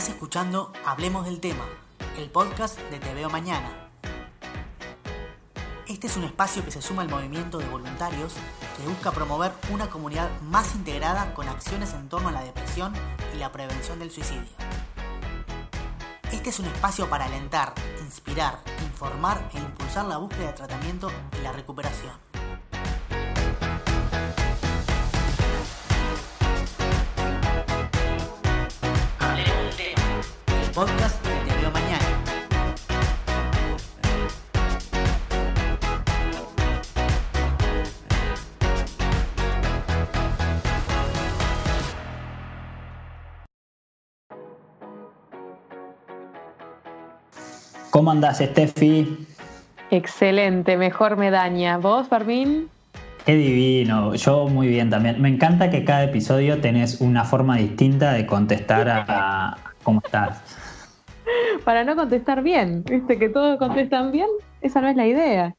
Estás escuchando Hablemos del Tema, el podcast de Te Veo Mañana. Este es un espacio que se suma al movimiento de voluntarios que busca promover una comunidad más integrada con acciones en torno a la depresión y la prevención del suicidio. Este es un espacio para alentar, inspirar, informar e impulsar la búsqueda de tratamiento y la recuperación. Podcast de Mañana. ¿Cómo andás, Steffi? Excelente, mejor me daña. ¿Vos, Fermín? Qué divino, yo muy bien también. Me encanta que cada episodio tenés una forma distinta de contestar a, a cómo estás. Para no contestar bien, ¿viste? Que todos contestan bien, esa no es la idea.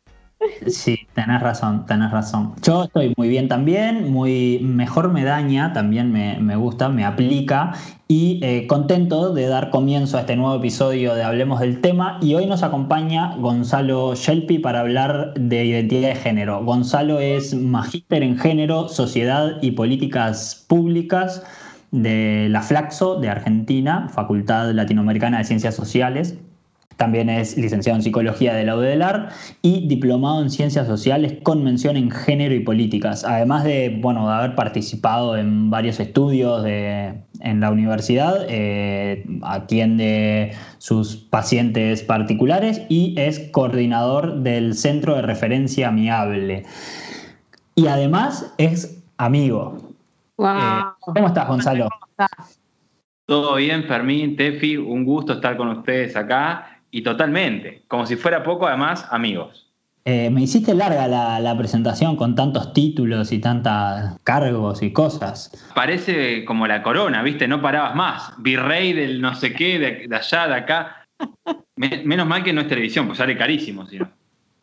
Sí, tenés razón, tenés razón. Yo estoy muy bien también, muy mejor me daña, también me, me gusta, me aplica y eh, contento de dar comienzo a este nuevo episodio de Hablemos del Tema y hoy nos acompaña Gonzalo Shelpi para hablar de identidad de género. Gonzalo es magíster en género, sociedad y políticas públicas de la Flaxo de Argentina, Facultad Latinoamericana de Ciencias Sociales. También es licenciado en Psicología de la UDELAR y diplomado en Ciencias Sociales con mención en Género y Políticas. Además de, bueno, de haber participado en varios estudios de, en la universidad, eh, atiende sus pacientes particulares y es coordinador del Centro de Referencia Amigable. Y además es amigo. Wow. Eh, ¿Cómo estás, Gonzalo? Todo bien, Fermín, Tefi, un gusto estar con ustedes acá y totalmente, como si fuera poco, además, amigos. Eh, me hiciste larga la, la, presentación con tantos títulos y tantos cargos y cosas. Parece como la corona, ¿viste? No parabas más. Virrey del no sé qué, de, de allá, de acá. Menos mal que no es televisión, pues sale carísimo, si no.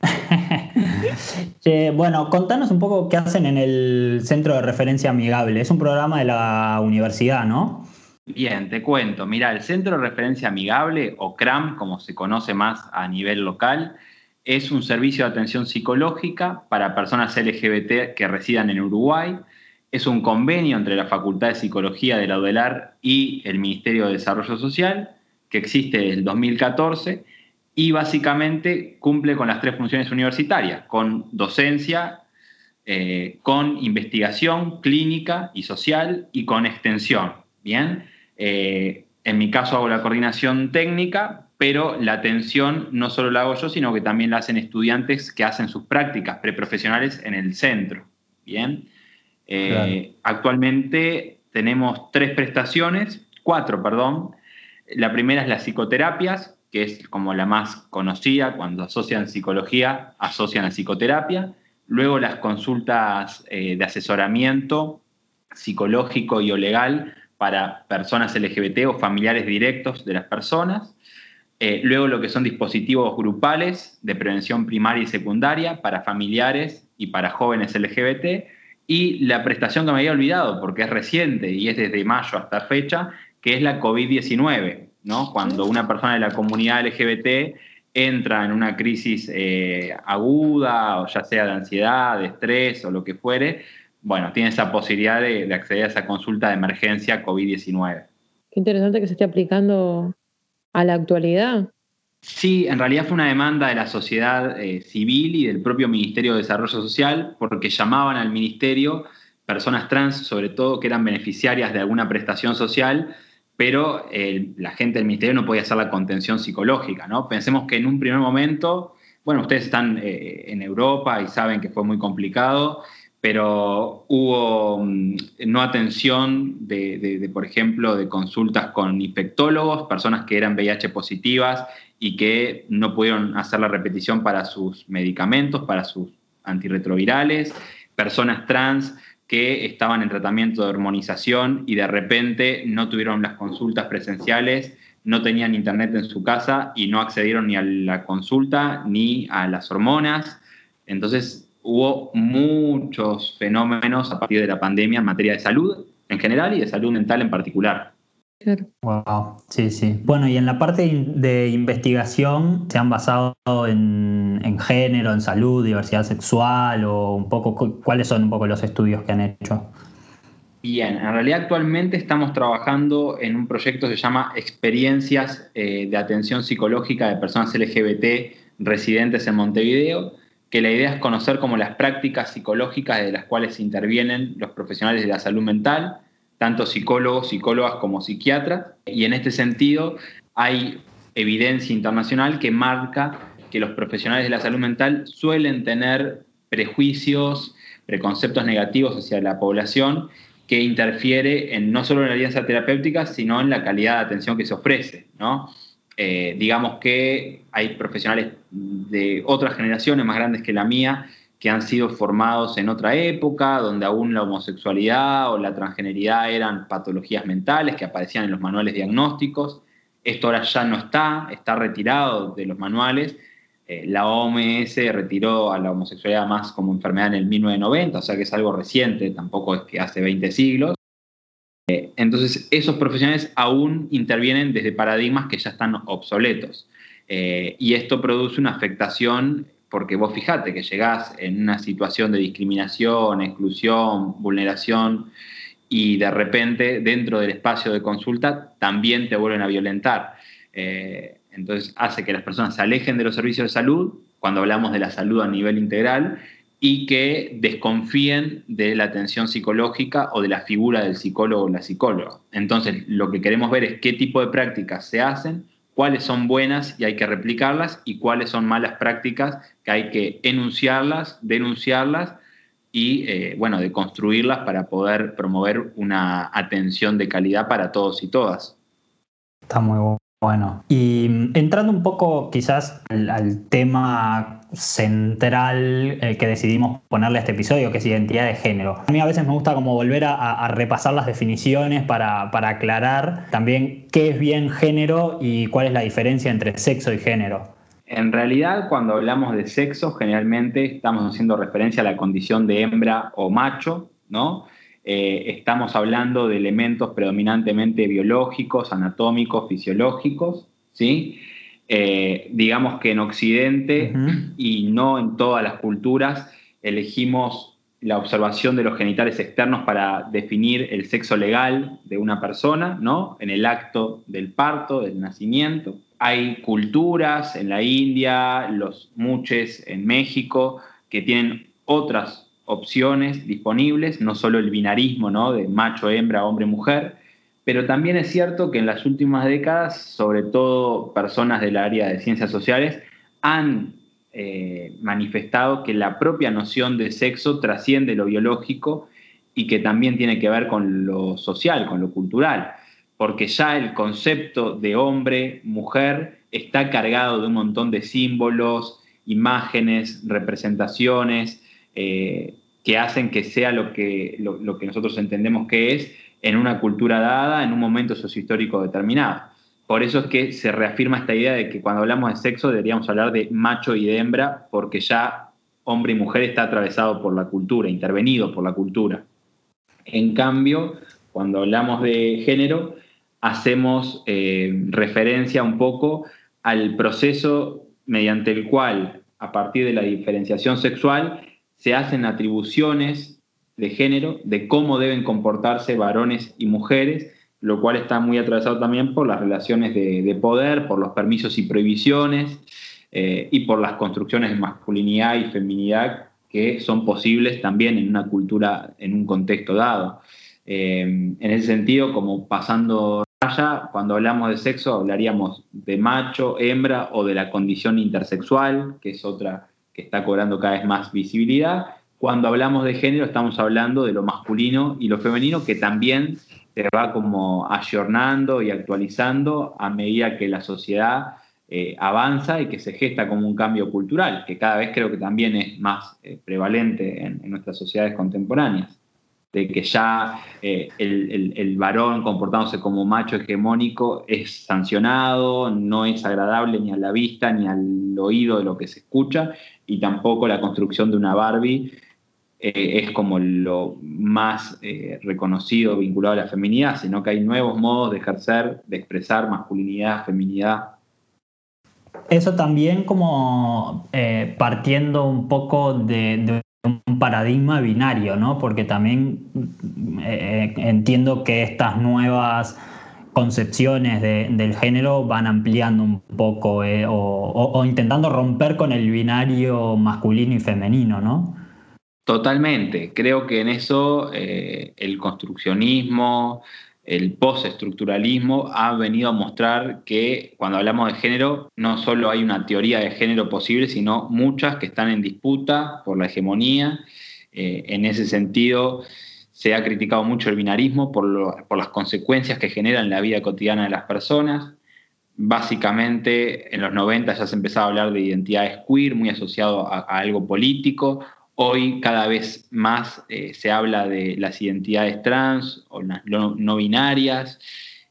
bueno, contanos un poco qué hacen en el Centro de Referencia Amigable. Es un programa de la universidad, ¿no? Bien, te cuento. Mira, el Centro de Referencia Amigable, o CRAM, como se conoce más a nivel local, es un servicio de atención psicológica para personas LGBT que residan en Uruguay. Es un convenio entre la Facultad de Psicología de la UDELAR y el Ministerio de Desarrollo Social, que existe desde el 2014 y básicamente cumple con las tres funciones universitarias, con docencia, eh, con investigación clínica y social y con extensión. Bien, eh, en mi caso hago la coordinación técnica, pero la atención no solo la hago yo, sino que también la hacen estudiantes que hacen sus prácticas preprofesionales en el centro. Bien. Eh, claro. Actualmente tenemos tres prestaciones, cuatro, perdón. La primera es las psicoterapias, que es como la más conocida, cuando asocian psicología, asocian a psicoterapia. Luego las consultas eh, de asesoramiento psicológico y o legal para personas LGBT o familiares directos de las personas. Eh, luego lo que son dispositivos grupales de prevención primaria y secundaria para familiares y para jóvenes LGBT. Y la prestación que me había olvidado, porque es reciente y es desde mayo hasta fecha, que es la COVID-19, ¿no? Cuando una persona de la comunidad LGBT entra en una crisis eh, aguda, o ya sea de ansiedad, de estrés o lo que fuere, bueno, tiene esa posibilidad de, de acceder a esa consulta de emergencia COVID-19. Qué interesante que se esté aplicando a la actualidad. Sí, en realidad fue una demanda de la sociedad eh, civil y del propio Ministerio de Desarrollo Social porque llamaban al ministerio personas trans, sobre todo, que eran beneficiarias de alguna prestación social, pero eh, la gente del ministerio no podía hacer la contención psicológica, ¿no? Pensemos que en un primer momento, bueno, ustedes están eh, en Europa y saben que fue muy complicado, pero hubo mm, no atención de, por ejemplo, de consultas con infectólogos, personas que eran VIH positivas y que no pudieron hacer la repetición para sus medicamentos, para sus antirretrovirales, personas trans que estaban en tratamiento de hormonización y de repente no tuvieron las consultas presenciales, no tenían internet en su casa y no accedieron ni a la consulta ni a las hormonas. Entonces, hubo muchos fenómenos a partir de la pandemia en materia de salud en general y de salud mental en particular. Wow, sí, sí. Bueno, y en la parte de investigación, ¿se han basado en, en, género, en salud, diversidad sexual o un poco, cuáles son un poco los estudios que han hecho? Bien, en realidad actualmente estamos trabajando en un proyecto que se llama Experiencias eh, de Atención Psicológica de Personas LGBT residentes en Montevideo, que la idea es conocer como las prácticas psicológicas de las cuales intervienen los profesionales de la salud mental, tanto psicólogos, psicólogas como psiquiatras, y en este sentido hay evidencia internacional que marca que los profesionales de la salud mental suelen tener prejuicios, preconceptos negativos hacia la población que interfiere en no solo en la alianza terapéutica, sino en la calidad de atención que se ofrece. ¿no? Eh, digamos que hay profesionales de otras generaciones más grandes que la mía que han sido formados en otra época, donde aún la homosexualidad o la transgeneridad eran patologías mentales que aparecían en los manuales diagnósticos. Esto ahora ya no está, está retirado de los manuales eh, la OMS retiró a la homosexualidad más como enfermedad en el 1990, o sea que es algo reciente, tampoco es que hace 20 siglos. Eh, entonces, esos profesionales aún intervienen desde paradigmas que ya están obsoletos. Eh, y esto produce una afectación, porque vos fijate que llegás en una situación de discriminación, exclusión, vulneración, y de repente dentro del espacio de consulta también te vuelven a violentar. Entonces hace que las personas se alejen de los servicios de salud, cuando hablamos de la salud a nivel integral, y que desconfíen de la atención psicológica o de la figura del psicólogo o la psicóloga. Entonces lo que queremos ver es qué tipo de prácticas se hacen, cuáles son buenas y hay que replicarlas y cuáles son malas prácticas que hay que enunciarlas, denunciarlas y, eh, bueno, de construirlas para poder promover una atención de calidad para todos y todas. Está muy bueno. Y entrando un poco quizás al, tema central eh, que decidimos ponerle a este episodio, que es identidad de género. A mí a veces me gusta como volver a, repasar las definiciones para, para, aclarar también qué es bien género y cuál es la diferencia entre sexo y género. En realidad, cuando hablamos de sexo, generalmente estamos haciendo referencia a la condición de hembra o macho, ¿no? Eh, estamos hablando de elementos predominantemente biológicos, anatómicos, fisiológicos, ¿sí? Eh, digamos que en Occidente y no en todas las culturas elegimos la observación de los genitales externos para definir el sexo legal de una persona, ¿no? En el acto del parto, del nacimiento. Hay culturas en la India, los muches en México, que tienen otras opciones disponibles, no solo el binarismo ¿no? de macho, hembra, hombre, mujer, pero también es cierto que en las últimas décadas, sobre todo personas del área de ciencias sociales, han eh, manifestado que la propia noción de sexo trasciende lo biológico y que también tiene que ver con lo social, con lo cultural, porque ya el concepto de hombre, mujer, está cargado de un montón de símbolos, imágenes, representaciones, eh, que hacen que sea lo que, lo, que nosotros entendemos que es en una cultura dada, en un momento sociohistórico determinado. Por eso es que se reafirma esta idea de que cuando hablamos de sexo deberíamos hablar de macho y de hembra, porque ya hombre y mujer está atravesado por la cultura, intervenido por la cultura. En cambio, cuando hablamos de género, hacemos eh, referencia un poco al proceso mediante el cual, a partir de la diferenciación sexual, se hacen atribuciones de género, de cómo deben comportarse varones y mujeres, lo cual está muy atravesado también por las relaciones de, poder, por los permisos y prohibiciones eh, y por las construcciones de masculinidad y feminidad que son posibles también en una cultura, en un contexto dado. Eh, en ese sentido, como pasando raya, cuando hablamos de sexo hablaríamos de macho, hembra o de la condición intersexual, que es otra que está cobrando cada vez más visibilidad. Cuando hablamos de género estamos hablando de lo masculino y lo femenino que también se va como ayornando y actualizando a medida que la sociedad eh, avanza y que se gesta como un cambio cultural, que cada vez creo que también es más eh, prevalente en, nuestras sociedades contemporáneas. De que ya eh, el, el, varón comportándose como macho hegemónico es sancionado, no es agradable ni a la vista ni al oído de lo que se escucha, y tampoco la construcción de una Barbie eh, es como lo más eh, reconocido vinculado a la feminidad, sino que hay nuevos modos de ejercer, de expresar masculinidad, feminidad. Eso también como eh, partiendo un poco de, un paradigma binario, ¿no? Porque también entiendo que estas nuevas concepciones del género van ampliando un poco o intentando romper con el binario masculino y femenino, ¿no? Totalmente. Creo que en eso eh, el construccionismo, el postestructuralismo ha venido a mostrar que cuando hablamos de género no solo hay una teoría de género posible, sino muchas que están en disputa por la hegemonía. Eh, en ese sentido, se ha criticado mucho el binarismo por, las consecuencias que genera en la vida cotidiana de las personas. Básicamente, en los 90 ya se empezaba a hablar de identidades queer, muy asociado a algo político. Hoy cada vez más eh, se habla de las identidades trans o no, binarias,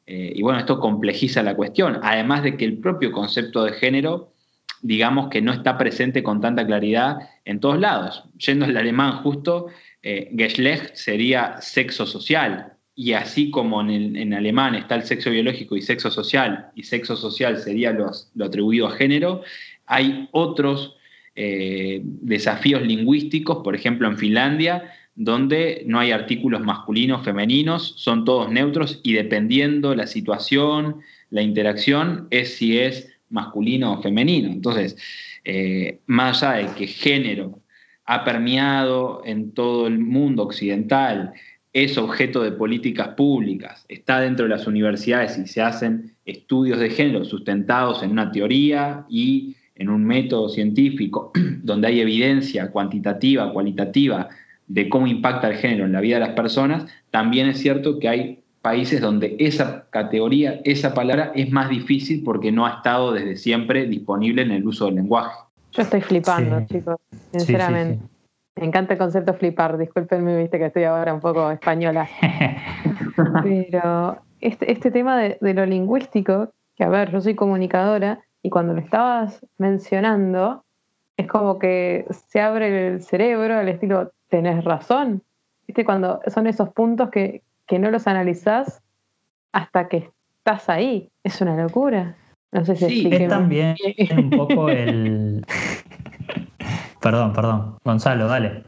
eh, y bueno, esto complejiza la cuestión, además de que el propio concepto de género, digamos que no está presente con tanta claridad en todos lados. Yendo al alemán justo, eh, Geschlecht sería sexo social, y así como en, alemán está el sexo biológico y sexo social, y sexo social sería lo atribuido a género, hay otros eh, desafíos lingüísticos, por ejemplo en Finlandia, donde no hay artículos masculinos, femeninos, son todos neutros y dependiendo la situación, la interacción, es si es masculino o femenino. Entonces, eh, más allá de que género ha permeado en todo el mundo occidental, es objeto de políticas públicas, está dentro de las universidades y se hacen estudios de género sustentados en una teoría y en un método científico donde hay evidencia cuantitativa, cualitativa de cómo impacta el género en la vida de las personas, también es cierto que hay países donde esa categoría, esa palabra es más difícil porque no ha estado desde siempre disponible en el uso del lenguaje. Yo estoy flipando, chicos, sinceramente. Me encanta el concepto flipar, discúlpenme, viste que estoy ahora un poco española. Pero este, este tema de, de lo lingüístico, que a ver, yo soy comunicadora, y cuando lo estabas mencionando, es como que se abre el cerebro al estilo, tenés razón. ¿Viste? Cuando son esos puntos que, no los analizás hasta que estás ahí. Es una locura. No sé si sí, es también un poco el. perdón, perdón. Gonzalo, dale.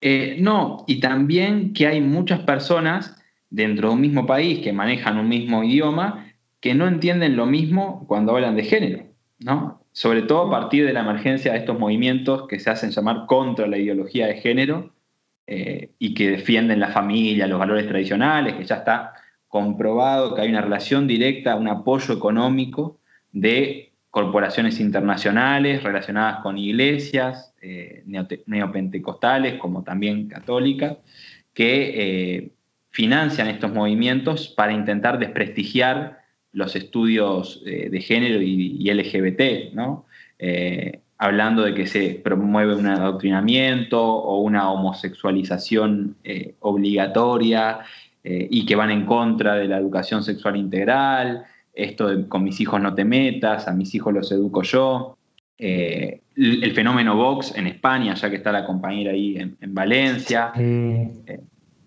Eh, no, y también que hay muchas personas dentro de un mismo país que manejan un mismo idioma que no entienden lo mismo cuando hablan de género. ¿No? Sobre todo a partir de la emergencia de estos movimientos que se hacen llamar contra la ideología de género eh, y que defienden la familia, los valores tradicionales, que ya está comprobado que hay una relación directa, un apoyo económico de corporaciones internacionales relacionadas con iglesias eh, neopentecostales como también católicas, que eh, financian estos movimientos para intentar desprestigiar los estudios eh, de género y, LGBT, ¿no? Eh, hablando de que se promueve un adoctrinamiento o una homosexualización eh, obligatoria y que van en contra de la educación sexual integral, esto de con mis hijos no te metas, a mis hijos los educo yo. el fenómeno Vox en España, ya que está la compañera ahí en, en Valencia.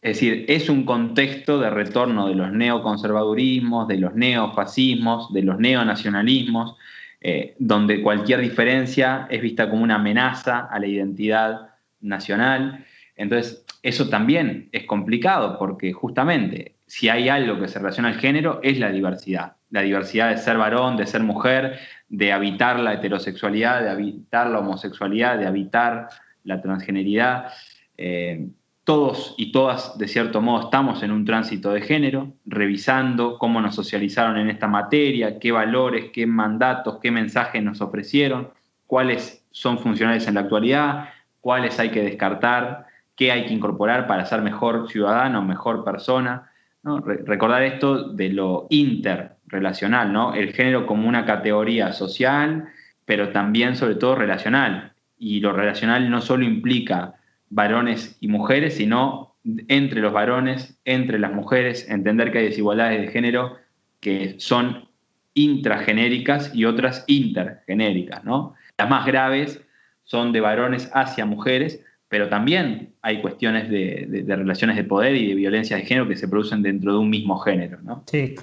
Es decir, es un contexto de retorno de los neoconservadurismos, de los neofascismos, de los neonacionalismos, eh, donde cualquier diferencia es vista como una amenaza a la identidad nacional. Entonces, eso también es complicado porque justamente si hay algo que se relaciona al género es la diversidad. La diversidad de ser varón, de ser mujer, de habitar la heterosexualidad, de habitar la homosexualidad, de habitar la transgeneridad. Eh, todos y todas, de cierto modo, estamos en un tránsito de género, revisando cómo nos socializaron en esta materia, qué valores, qué mandatos, qué mensajes nos ofrecieron, cuáles son funcionales en la actualidad, cuáles hay que descartar, qué hay que incorporar para ser mejor ciudadano, mejor persona. recordar esto de lo interrelacional, ¿no? el género como una categoría social, pero también sobre todo relacional. Y lo relacional no solo implica varones y mujeres, sino entre los varones, entre las mujeres, entender que hay desigualdades de género que son intragenéricas y otras intergenéricas. ¿no? Las más graves son de varones hacia mujeres, pero también hay cuestiones de, relaciones de poder y de violencia de género que se producen dentro de un mismo género, ¿no? Sí,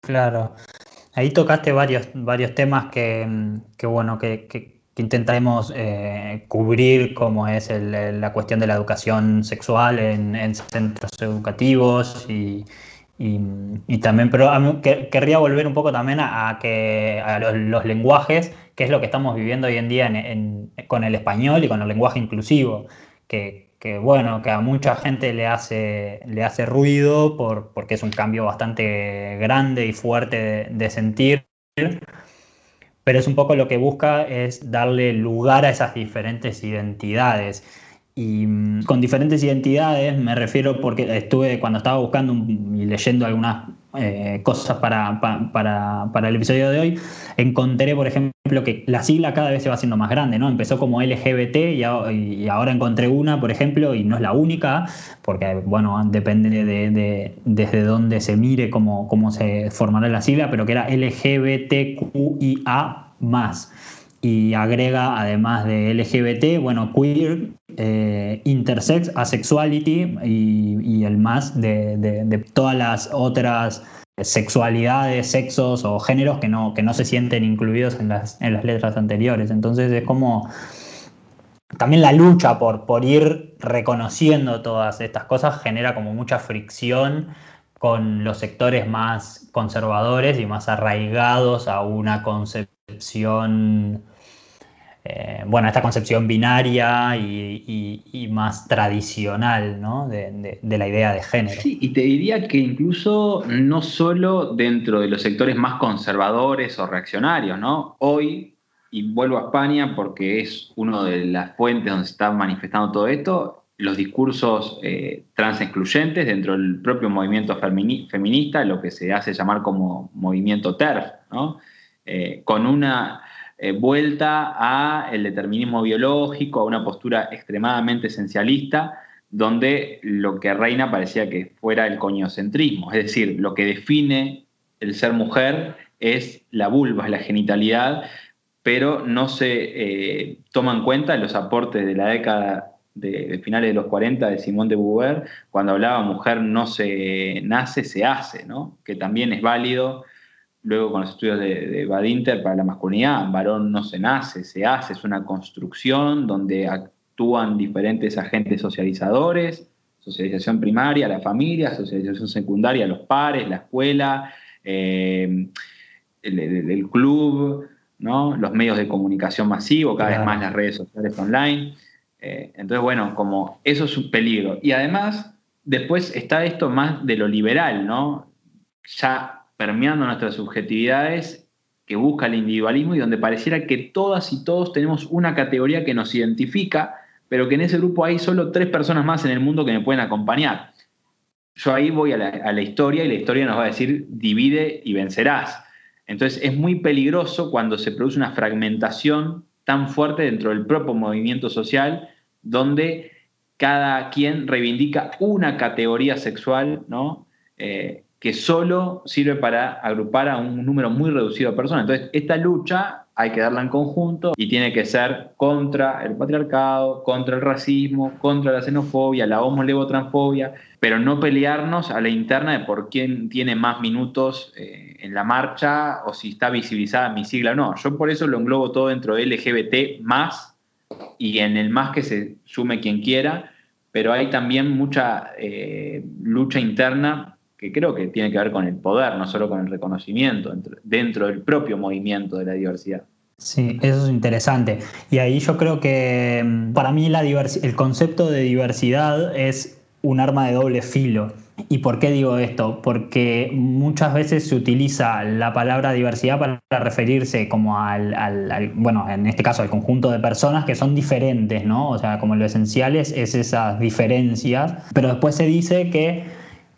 claro. Ahí tocaste varios, varios temas que, bueno, que, intentaremos eh, cubrir, como es la cuestión de la educación sexual en, centros educativos y, también, pero querría volver un poco también a, que, a los, lenguajes, que es lo que estamos viviendo hoy en día con el español y con el lenguaje inclusivo, que, que bueno, que a mucha gente le hace, le hace ruido por, porque es un cambio bastante grande y fuerte de, sentir, pero es un poco lo que busca es darle lugar a esas diferentes identidades. Y mm, con diferentes identidades me refiero porque estuve cuando estaba buscando y leyendo algunas eh, cosas para, para, el episodio de hoy, encontré, por ejemplo, que la sigla cada vez se va haciendo más grande, ¿no? Empezó como LGBT y, ahora encontré una, por ejemplo, y no es la única, porque, bueno, depende de, desde dónde se mire cómo, cómo se formará la sigla, pero que era LGBTQIA y agrega además de LGBT, bueno, queer, eh, intersex, asexuality y, el más de, todas las otras sexualidades, sexos o géneros que no, que no se sienten incluidos en las, en las letras anteriores. Entonces es como también la lucha por, por ir reconociendo todas estas cosas genera como mucha fricción con los sectores más conservadores y más arraigados a una concepción eh, bueno, esta concepción binaria y, más tradicional ¿no? de, la idea de género. Sí, y te diría que incluso no solo dentro de los sectores más conservadores o reaccionarios, ¿no? Hoy, y vuelvo a España porque es una de las fuentes donde se está manifestando todo esto, los discursos eh, trans excluyentes dentro del propio movimiento feminista, lo que se hace llamar como movimiento TERF, ¿no? Eh, con una eh, vuelta a el determinismo biológico, a una postura extremadamente esencialista, donde lo que reina parecía que fuera el coñocentrismo, es decir, lo que define el ser mujer es la vulva, es la genitalidad, pero no se eh, toman en cuenta los aportes de la década de, finales de los 40 de Simón de Beauvoir, cuando hablaba mujer no se nace, se hace, ¿no? que también es válido luego con los estudios de, de Badinter para la masculinidad, varón no se nace, se hace, es una construcción donde actúan diferentes agentes socializadores, socialización primaria, la familia, socialización secundaria, los pares, la escuela, eh, el, club, ¿no? los medios de comunicación masivo, cada vez más las redes sociales online. Eh, entonces, bueno, como eso es un peligro. Y además, después está esto más de lo liberal, ¿no? Ya permeando nuestras subjetividades que busca el individualismo y donde pareciera que todas y todos tenemos una categoría que nos identifica, pero que en ese grupo hay solo tres personas más en el mundo que me pueden acompañar. Yo ahí voy a la, historia y la historia nos va a decir divide y vencerás. Entonces es muy peligroso cuando se produce una fragmentación tan fuerte dentro del propio movimiento social donde cada quien reivindica una categoría sexual, ¿no? Eh, que solo sirve para agrupar a un número muy reducido de personas. Entonces, esta lucha hay que darla en conjunto y tiene que ser contra el patriarcado, contra el racismo, contra la xenofobia, la homolevotransfobia, pero no pelearnos a la interna de por quién tiene más minutos eh, en la marcha o si está visibilizada mi sigla o no. Yo por eso lo englobo todo dentro de LGBT más y en el más que se sume quien quiera, pero hay también mucha eh, lucha interna que creo que tiene que ver con el poder, no solo con el reconocimiento dentro, del propio movimiento de la diversidad. Sí, eso es interesante. Y ahí yo creo que mm, para mí la el concepto de diversidad es un arma de doble filo. ¿Y por qué digo esto? Porque muchas veces se utiliza la palabra diversidad para referirse como al, bueno, en este caso al conjunto de personas que son diferentes, ¿no? O sea, como lo esencial es esas diferencias, pero después se dice que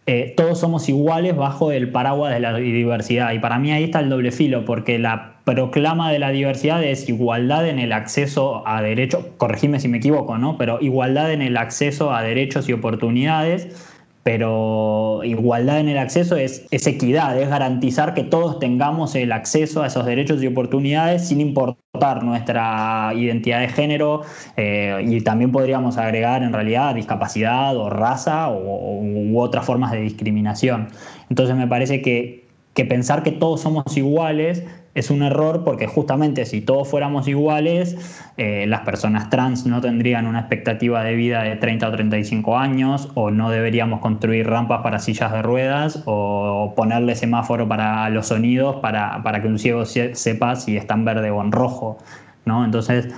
eh, todos somos iguales bajo el paraguas de la diversidad. Y para mí ahí está el doble filo, porque la proclama de la diversidad es igualdad en el acceso a derechos, corregime si me equivoco, ¿no? Pero igualdad en el acceso a derechos y oportunidades, pero igualdad en el acceso es, equidad, es garantizar que todos tengamos el acceso a esos derechos y oportunidades sin importar nuestra identidad de género eh, y también podríamos agregar en realidad discapacidad o raza o, u otras formas de discriminación. Entonces me parece que, que pensar que todos somos iguales es un error porque justamente si todos fuéramos iguales, eh, las personas trans no tendrían una expectativa de vida de 30 o 35 años, o no deberíamos construir rampas para sillas de ruedas, o ponerle semáforo para los sonidos para, que un ciego sepa si está en verde o en rojo. ¿no? Entonces,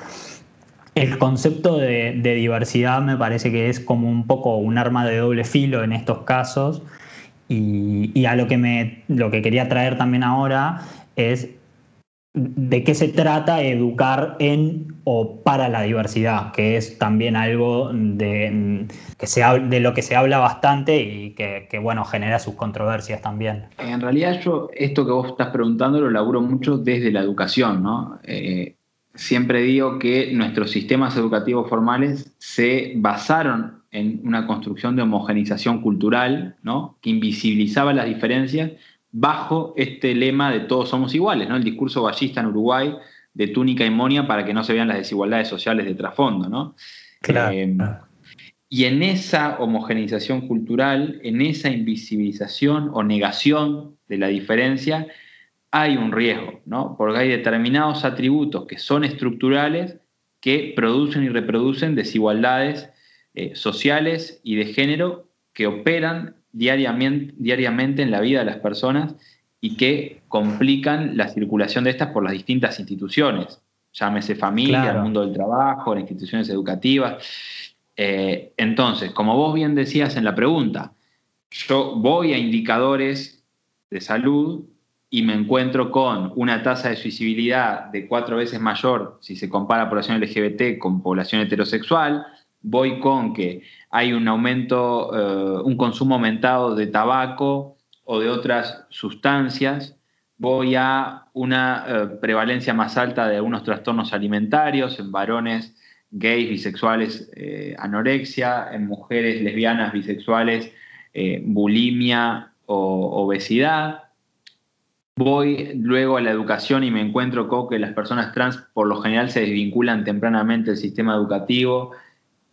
el concepto de, diversidad me parece que es como un poco un arma de doble filo en estos casos. Y, y a lo que, me, lo que quería traer también ahora es de qué se trata educar en o para la diversidad, que es también algo de, que se, de lo que se habla bastante y que, bueno, genera sus controversias también. En realidad yo esto que vos estás preguntando lo laburo mucho desde la educación, ¿no? Eh, siempre digo que nuestros sistemas educativos formales se basaron en una construcción de homogenización cultural, ¿no? Que invisibilizaba las diferencias bajo este lema de todos somos iguales, ¿no? El discurso ballista en Uruguay de túnica y monia para que no se vean las desigualdades sociales de trasfondo, ¿no? Eh, y en esa homogeneización cultural, en esa invisibilización o negación de la diferencia, hay un riesgo, ¿no? Porque hay determinados atributos que son estructurales que producen y reproducen desigualdades eh, sociales y de género que operan diariamente, diariamente en la vida de las personas y que complican la circulación de estas por las distintas instituciones, llámese familia, el mundo del trabajo, las instituciones educativas. Eh, entonces, como vos bien decías en la pregunta, yo voy a indicadores de salud y me encuentro con una tasa de suicidibilidad de cuatro veces mayor si se compara población LGBT con población heterosexual, voy con que hay un aumento, eh, un consumo aumentado de tabaco o de otras sustancias, voy a una eh, prevalencia más alta de algunos trastornos alimentarios en varones gays, bisexuales, eh, anorexia, en mujeres lesbianas, bisexuales, bulimia o obesidad. Voy luego a la educación y me encuentro con que las personas trans por lo general se desvinculan tempranamente del sistema educativo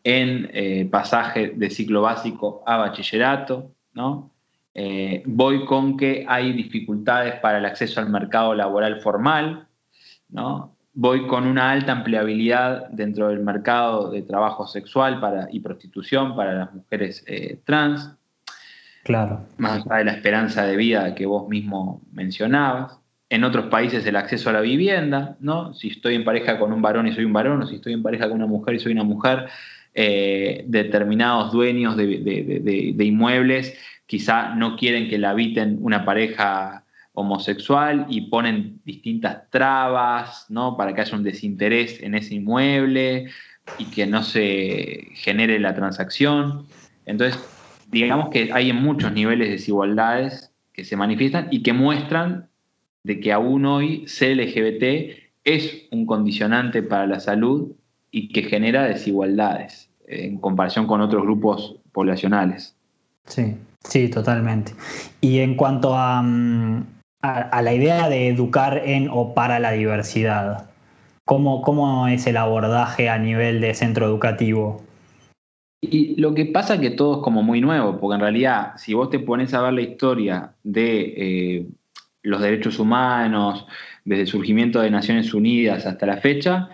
en eh, pasaje de ciclo básico a bachillerato, ¿no? Eh, voy con que hay dificultades para el acceso al mercado laboral formal, ¿no? Voy con una alta empleabilidad dentro del mercado de trabajo sexual para, y prostitución para las mujeres eh, trans. Claro. Más allá de la esperanza de vida que vos mismo mencionabas. En otros países el acceso a la vivienda, ¿no? Si estoy en pareja con un varón y soy un varón, o si estoy en pareja con una mujer y soy una mujer, eh, determinados dueños de, inmuebles quizá no quieren que la habiten una pareja homosexual y ponen distintas trabas ¿no? para que haya un desinterés en ese inmueble y que no se genere la transacción. Entonces, digamos que hay en muchos niveles de desigualdades que se manifiestan y que muestran de que aún hoy ser LGBT es un condicionante para la salud y que genera desigualdades en comparación con otros grupos poblacionales. Sí, sí, totalmente. Y en cuanto mm, a, la idea de educar en o para la diversidad, ¿cómo, ¿cómo es el abordaje a nivel de centro educativo? Y lo que pasa es que todo es como muy nuevo, porque en realidad, si vos te pones a ver la historia de eh, los derechos humanos, desde el surgimiento de Naciones Unidas hasta la fecha,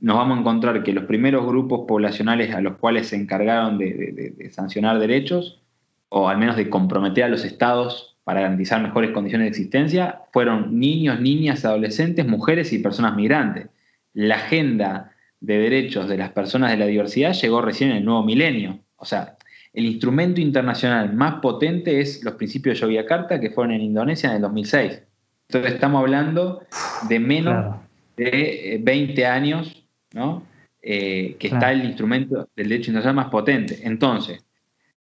nos vamos a encontrar que los primeros grupos poblacionales a los cuales se encargaron de, sancionar derechos, o al menos de comprometer a los estados para garantizar mejores condiciones de existencia, fueron niños, niñas, adolescentes, mujeres y personas migrantes. La agenda de derechos de las personas de la diversidad llegó recién en el nuevo milenio. O sea, el instrumento internacional más potente es los principios de Yogyakarta, que fueron en Indonesia en el 2006. Entonces estamos hablando de menos de 20 eh, años eh, que está el instrumento del derecho internacional más potente. Entonces,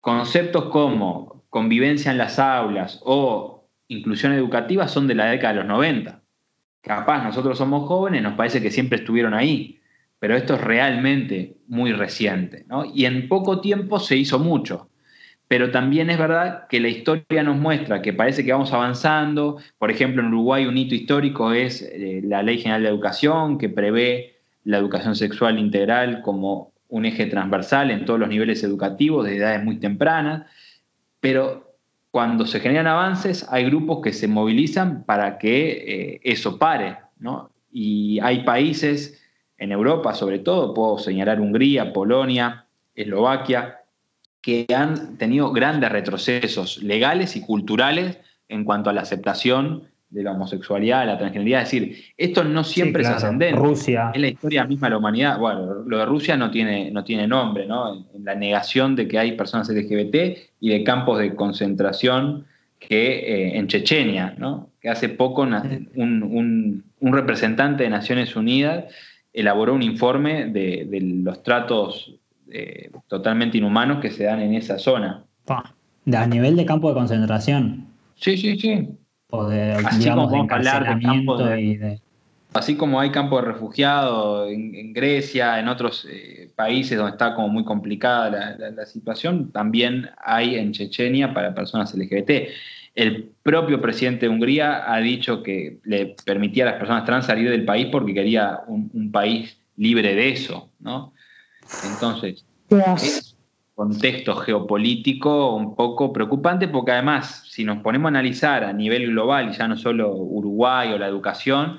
conceptos como convivencia en las aulas o inclusión educativa son de la década de los 90. Capaz nosotros somos jóvenes, nos parece que siempre estuvieron ahí, pero esto es realmente muy reciente. Y en poco tiempo se hizo mucho. pero también es verdad que la historia nos muestra que parece que vamos avanzando. Por ejemplo, en Uruguay un hito histórico es eh, la Ley General de Educación, que prevé la educación sexual integral como un eje transversal en todos los niveles educativos desde edades muy tempranas, pero cuando se generan avances hay grupos que se movilizan para que eh, eso pare, ¿no? Y hay países en Europa sobre todo, puedo señalar Hungría, Polonia, Eslovaquia, que han tenido grandes retrocesos legales y culturales en cuanto a la aceptación de la homosexualidad, la transgeneridad. Es decir, esto no siempre es ascendente. Rusia. Es la historia misma de la humanidad. Bueno, lo de Rusia no tiene, no tiene nombre, ¿no? En la negación de que hay personas LGBT y de campos de concentración que eh, en Chechenia, ¿no? Que hace poco un, representante de Naciones Unidas elaboró un informe de, de los tratos eh, totalmente inhumanos que se dan en esa zona. A nivel de campo de concentración. Sí, sí, sí. O de, así como hablar de Así como hay campo de refugiados en, Grecia, en otros eh, países donde está como muy complicada la, situación, también hay en Chechenia para personas LGBT. El propio presidente de Hungría ha dicho que le permitía a las personas trans salir del país porque quería un, un país libre de eso, ¿no? Entonces, contexto geopolítico un poco preocupante porque además, si nos ponemos a analizar a nivel global, y ya no solo Uruguay o la educación,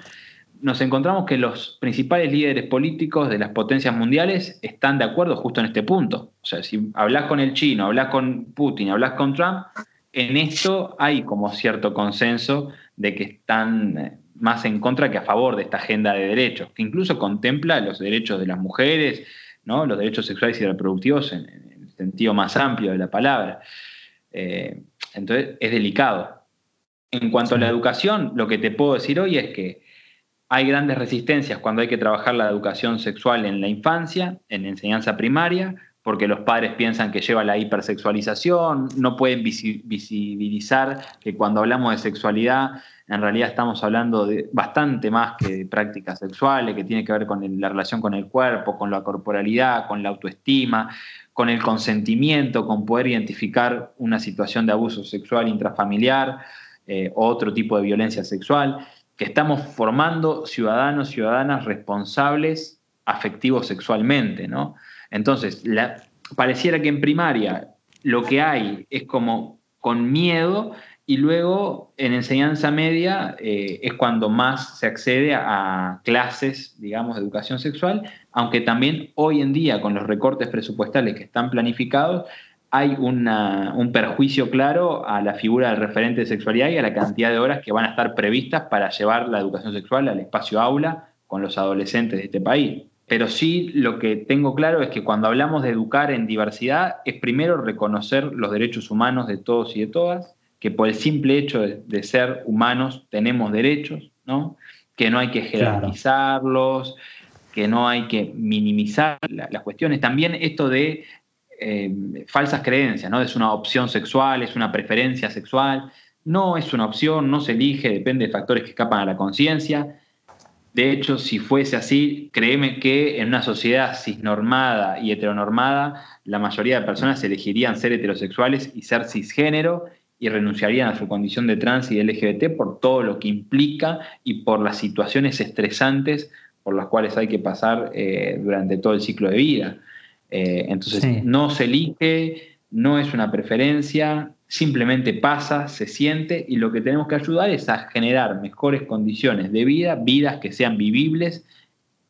nos encontramos que los principales líderes políticos de las potencias mundiales están de acuerdo justo en este punto. O sea, si hablas con el chino, hablas con Putin, hablas con Trump, en esto hay como cierto consenso de que están eh, más en contra que a favor de esta agenda de derechos, que incluso contempla los derechos de las mujeres, los derechos sexuales y reproductivos en, sentido más amplio de la palabra. Eh, entonces es delicado. En cuanto a la educación, lo que te puedo decir hoy es que hay grandes resistencias cuando hay que trabajar la educación sexual en la infancia, en enseñanza primaria, porque los padres piensan que lleva la hipersexualización, no pueden visibilizar que cuando hablamos de sexualidad en realidad estamos hablando de bastante más que de prácticas sexuales, que tiene que ver con la relación con el cuerpo, con la corporalidad, con la autoestima, con el consentimiento, con poder identificar una situación de abuso sexual intrafamiliar eh, o otro tipo de violencia sexual, que estamos formando ciudadanos, ciudadanas responsables afectivos sexualmente, ¿no? Entonces, pareciera que en primaria lo que hay es como con miedo y luego en enseñanza media eh, es cuando más se accede a, clases, digamos, de educación sexual, aunque también hoy en día con los recortes presupuestales que están planificados, hay un perjuicio claro a la figura del referente de sexualidad y a la cantidad de horas que van a estar previstas para llevar la educación sexual al espacio aula con los adolescentes de este país. Pero sí lo que tengo claro es que cuando hablamos de educar en diversidad es primero reconocer los derechos humanos de todos y de todas, que por el simple hecho de, ser humanos tenemos derechos, ¿no? que no hay que jerarquizarlos, que no hay que minimizar las cuestiones. También esto de eh, falsas creencias, ¿no? Es una opción sexual, es una preferencia sexual. No es una opción, no se elige, depende de factores que escapan a la conciencia. De hecho, si fuese así, créeme que en una sociedad cisnormada y heteronormada, la mayoría de personas elegirían ser heterosexuales y ser cisgénero y renunciarían a su condición de trans y de LGBT por todo lo que implica y por las situaciones estresantes por las cuales hay que pasar eh, durante todo el ciclo de vida. Eh, entonces, no se elige, no es una preferencia, simplemente pasa, se siente y lo que tenemos que ayudar es a generar mejores condiciones de vida, vidas que sean vivibles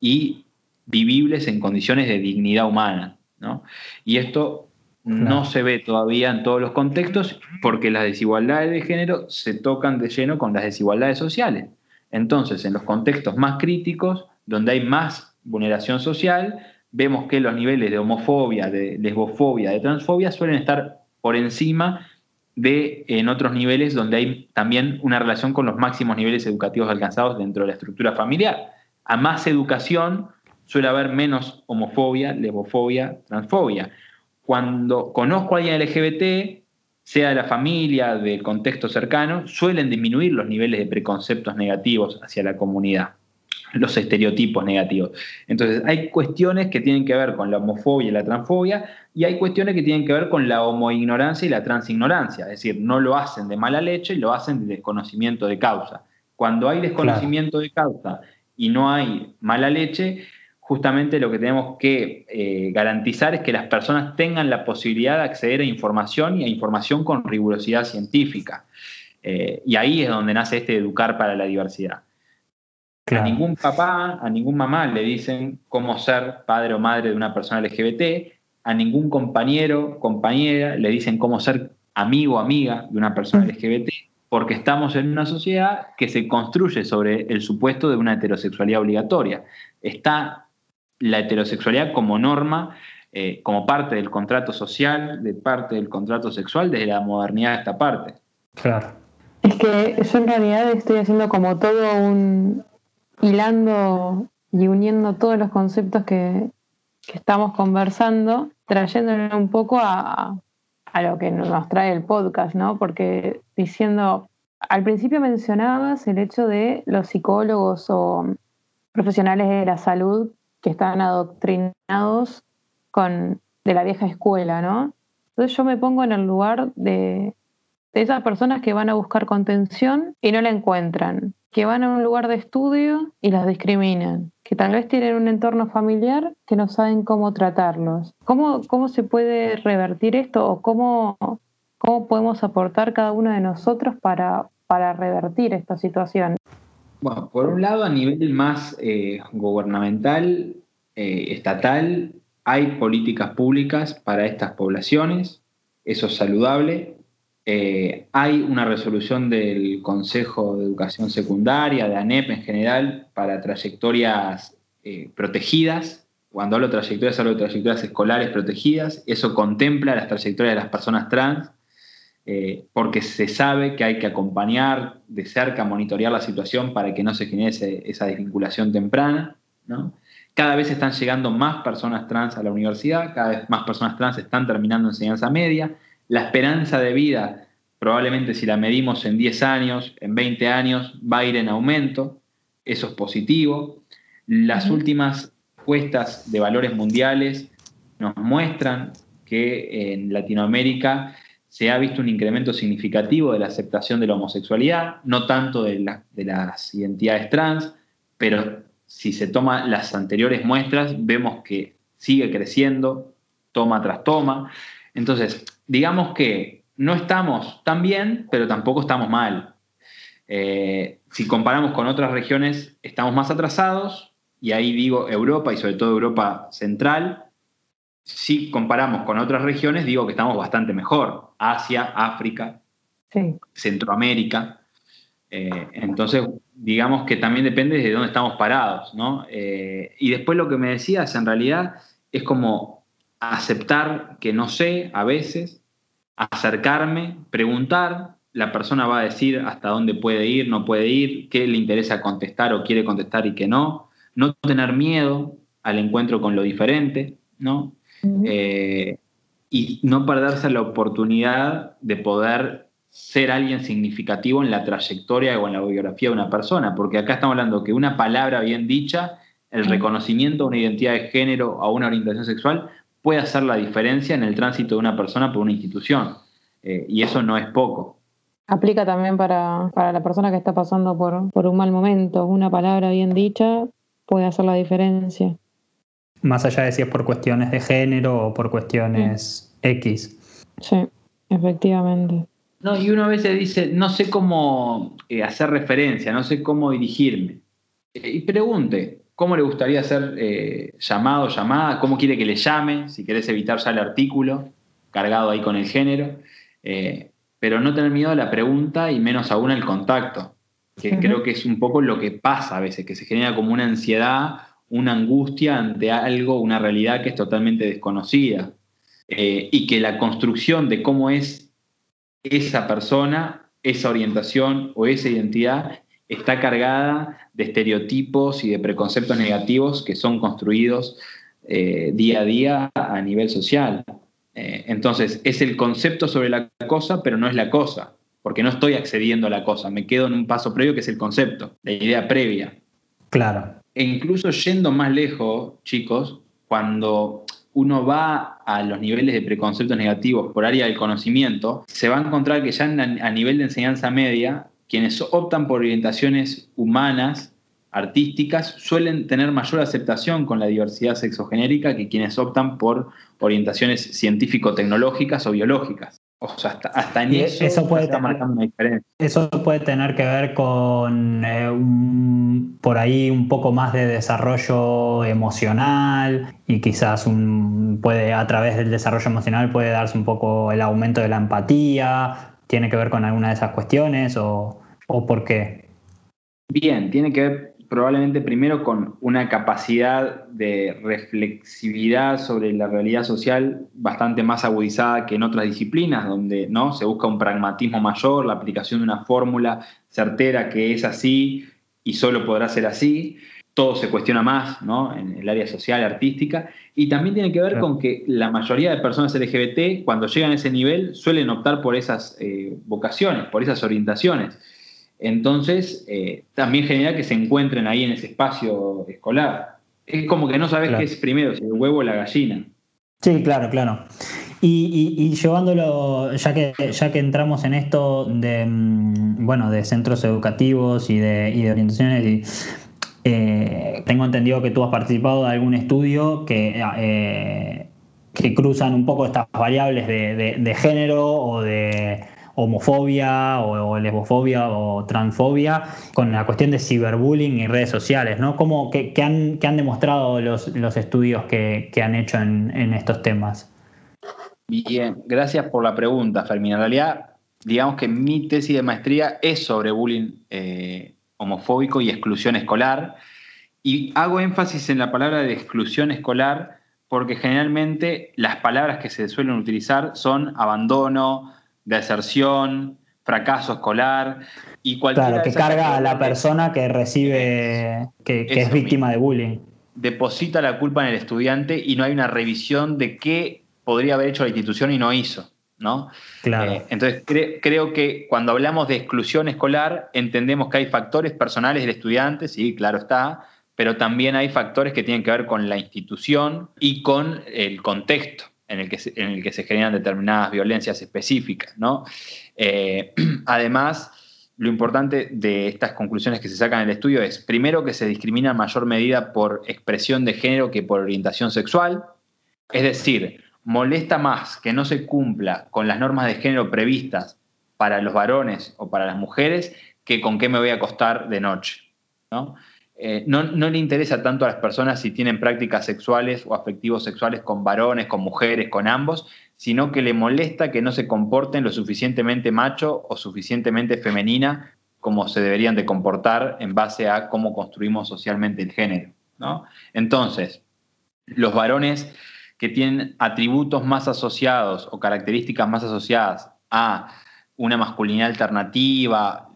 y vivibles en condiciones de dignidad humana. ¿no? Y esto no se ve todavía en todos los contextos porque las desigualdades de género se tocan de lleno con las desigualdades sociales. Entonces, en los contextos más críticos, donde hay más vulneración social, vemos que los niveles de homofobia, de lesbofobia, de transfobia suelen estar por encima de en otros niveles donde hay también una relación con los máximos niveles educativos alcanzados dentro de la estructura familiar. A más educación suele haber menos homofobia, lesbofobia, transfobia cuando conozco a alguien LGBT, sea de la familia, del contexto cercano, suelen disminuir los niveles de preconceptos negativos hacia la comunidad. Los estereotipos negativos. Entonces, hay cuestiones que tienen que ver con la homofobia y la transfobia, y hay cuestiones que tienen que ver con la homoignorancia y la transignorancia, es decir, no lo hacen de mala leche, lo hacen de desconocimiento de causa. Cuando hay desconocimiento de causa y no hay mala leche, justamente lo que tenemos que eh, garantizar es que las personas tengan la posibilidad de acceder a información y a información con rigurosidad científica. Eh, y ahí es donde nace este educar para la diversidad. A ningún papá, a ningún mamá le dicen cómo ser padre o madre de una persona LGBT, a ningún compañero, compañera le dicen cómo ser amigo o amiga de una persona LGBT, porque estamos en una sociedad que se construye sobre el supuesto de una heterosexualidad obligatoria. Está la heterosexualidad como norma, eh, como parte del contrato social, de parte del contrato sexual, desde la modernidad de esta parte. Claro. Es que yo en realidad estoy haciendo como todo un, hilando y uniendo todos los conceptos que, estamos conversando, trayéndolo un poco a, lo que nos trae el podcast, ¿no? Porque diciendo, al principio mencionabas el hecho de los psicólogos o profesionales de la salud que están adoctrinados con, de la vieja escuela, ¿no? Entonces yo me pongo en el lugar de, de esas personas que van a buscar contención y no la encuentran, que van a un lugar de estudio y las discriminan, que tal vez tienen un entorno familiar que no saben cómo tratarlos. ¿Cómo, cómo se puede revertir esto o cómo, cómo podemos aportar cada uno de nosotros para, para revertir esta situación? Bueno, por un lado, a nivel más eh, gubernamental, eh, estatal, hay políticas públicas para estas poblaciones, eso es saludable, eh, hay una resolución del Consejo de Educación Secundaria, de ANEP en general, para trayectorias eh, protegidas. Cuando hablo de trayectorias, hablo de trayectorias escolares protegidas. Eso contempla las trayectorias de las personas trans, eh, porque se sabe que hay que acompañar de cerca, monitorear la situación para que no se genere esa desvinculación temprana. Cada vez están llegando más personas trans a la universidad, cada vez más personas trans están terminando enseñanza media la esperanza de vida, probablemente si la medimos en 10 años, en 20 años, va a ir en aumento, eso es positivo. Las últimas encuestas de valores mundiales nos muestran que en Latinoamérica se ha visto un incremento significativo de la aceptación de la homosexualidad, no tanto de, de las identidades trans, pero si se toma las anteriores muestras, vemos que sigue creciendo toma tras toma. Entonces, digamos que no estamos tan bien, pero tampoco estamos mal. Eh, si comparamos con otras regiones, estamos más atrasados, y ahí digo Europa y sobre todo Europa Central. Si comparamos con otras regiones, digo que estamos bastante mejor. Asia, África, Centroamérica. Eh, entonces, digamos que también depende de dónde estamos parados, ¿no? Eh, y después lo que me decías, en realidad, es como aceptar que no sé a veces, acercarme, preguntar, la persona va a decir hasta dónde puede ir, no puede ir, qué le interesa contestar o quiere contestar y qué no, no tener miedo al encuentro con lo diferente, ¿no? Eh, y no perderse la oportunidad de poder ser alguien significativo en la trayectoria o en la biografía de una persona, porque acá estamos hablando que una palabra bien dicha, el reconocimiento de una identidad de género o una orientación sexual puede hacer la diferencia en el tránsito de una persona por una institución. Eh, y eso no es poco. Aplica también para, la persona que está pasando por, por un mal momento. Una palabra bien dicha puede hacer la diferencia. Más allá de si es por cuestiones de género o por cuestiones X. Sí, efectivamente. No, y uno a veces dice, no sé cómo eh, hacer referencia, no sé cómo dirigirme. Eh, y pregunte, cómo le gustaría ser eh, llamado, llamada, cómo quiere que le llame, si querés evitar ya el artículo cargado ahí con el género, eh, pero no tener miedo a la pregunta y menos aún al contacto, que creo que es un poco lo que pasa a veces, que se genera como una ansiedad, una angustia ante algo, una realidad que es totalmente desconocida, eh, y que la construcción de cómo es esa persona, esa orientación o esa identidad está cargada de estereotipos y de preconceptos negativos que son construidos eh, día a día a nivel social. Eh, entonces, es el concepto sobre la cosa, pero no es la cosa, porque no estoy accediendo a la cosa, me quedo en un paso previo que es el concepto, la idea previa. Claro. E incluso yendo más lejos, chicos, cuando uno va a los niveles de preconceptos negativos por área del conocimiento, se va a encontrar que ya a nivel de enseñanza media, quienes optan por orientaciones humanas, artísticas, suelen tener mayor aceptación con la diversidad sexogenérica que quienes optan por orientaciones científico-tecnológicas o biológicas. O sea, hasta, en eso, eso puede estar marcando una diferencia. Eso puede tener que ver con eh, por ahí un poco más de desarrollo emocional y quizás un, puede a través del desarrollo emocional puede darse un poco el aumento de la empatía. ¿Tiene que ver con alguna de esas cuestiones o, o por qué? Bien, tiene que ver probablemente primero con una capacidad de reflexividad sobre la realidad social bastante más agudizada que en otras disciplinas, donde ¿no? se busca un pragmatismo mayor, la aplicación de una fórmula certera que es así y solo podrá ser así. Todo se cuestiona más ¿no? en el área social, artística, y también tiene que ver con que la mayoría de personas LGBT, cuando llegan a ese nivel, suelen optar por esas eh, vocaciones, por esas orientaciones. Entonces, eh, también genera que se encuentren ahí en ese espacio escolar. Es como que no sabes qué es primero, si el huevo o la gallina. Sí, claro, claro. Y, llevándolo, ya que, ya que entramos en esto de, mm, bueno, de centros educativos y de, orientaciones, eh, tengo entendido que tú has participado de algún estudio que, eh, que cruzan un poco estas variables de género o de homofobia o, lesbofobia o transfobia con la cuestión de ciberbullying y redes sociales, ¿no? ¿Cómo, qué, han, han, demostrado los, estudios que, han hecho en, estos temas? Bien, gracias por la pregunta, Fermín. En realidad, digamos que mi tesis de maestría es sobre bullying eh, homofóbico y exclusión escolar. Y hago énfasis en la palabra de exclusión escolar porque generalmente las palabras que se suelen utilizar son abandono, deserción, fracaso escolar y cualquier. Claro, que carga a la persona que recibe, que, es víctima de bullying. Deposita la culpa en el estudiante y no hay una revisión de qué podría haber hecho la institución y no hizo. ¿No? Claro. Eh, entonces, creo que cuando hablamos de exclusión escolar, entendemos que hay factores personales del estudiante, sí, claro está, pero también hay factores que tienen que ver con la institución y con el contexto en el que se, en el que se generan determinadas violencias específicas. ¿no? Eh, además, lo importante de estas conclusiones que se sacan en el estudio es, primero, que se discrimina en mayor medida por expresión de género que por orientación sexual. Es decir, molesta más que no se cumpla con las normas de género previstas para los varones o para las mujeres que con qué me voy a acostar de noche. ¿no? Eh, no, le interesa tanto a las personas si tienen prácticas sexuales o afectivos sexuales con varones, con mujeres, con ambos, sino que le molesta que no se comporten lo suficientemente macho o suficientemente femenina como se deberían de comportar en base a cómo construimos socialmente el género. Entonces, los varones que tienen atributos más asociados o características más asociadas a una masculinidad alternativa,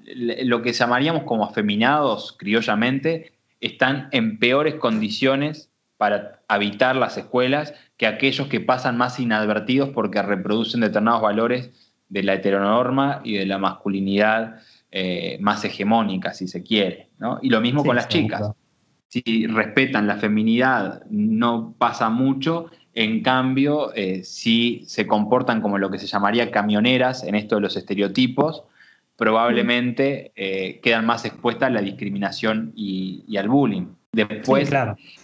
lo que llamaríamos como afeminados criollamente, están en peores condiciones para habitar las escuelas que aquellos que pasan más inadvertidos porque reproducen determinados valores de la heteronorma y de la masculinidad eh, más hegemónica, si se quiere. Y lo mismo con las chicas. Si respetan la feminidad, no pasa mucho. En cambio, eh, si se comportan como lo que se llamaría camioneras en esto de los estereotipos, probablemente eh, quedan más expuestas a la discriminación y, al bullying. Después,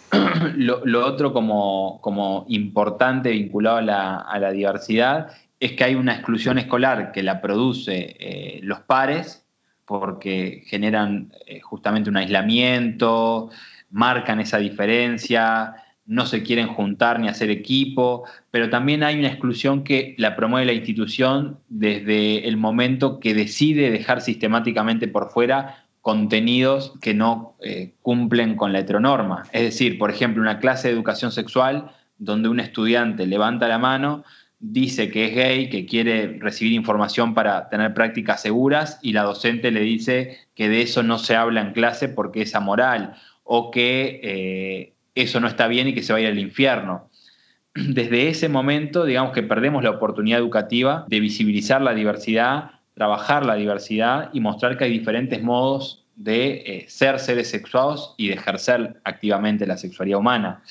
lo, otro como, como, importante vinculado a la, diversidad es que hay una exclusión escolar que la produce eh, los pares porque generan eh, justamente un aislamiento, marcan esa diferencia, no se quieren juntar ni hacer equipo, pero también hay una exclusión que la promueve la institución desde el momento que decide dejar sistemáticamente por fuera contenidos que no eh, cumplen con la heteronorma. Es decir, por ejemplo, una clase de educación sexual donde un estudiante levanta la mano, dice que es gay, que quiere recibir información para tener prácticas seguras y la docente le dice que de eso no se habla en clase porque es amoral o que eh, eso no está bien y que se vaya al infierno. Desde ese momento, digamos que perdemos la oportunidad educativa de visibilizar la diversidad, trabajar la diversidad y mostrar que hay diferentes modos de eh, ser seres sexuados y de ejercer activamente la sexualidad humana.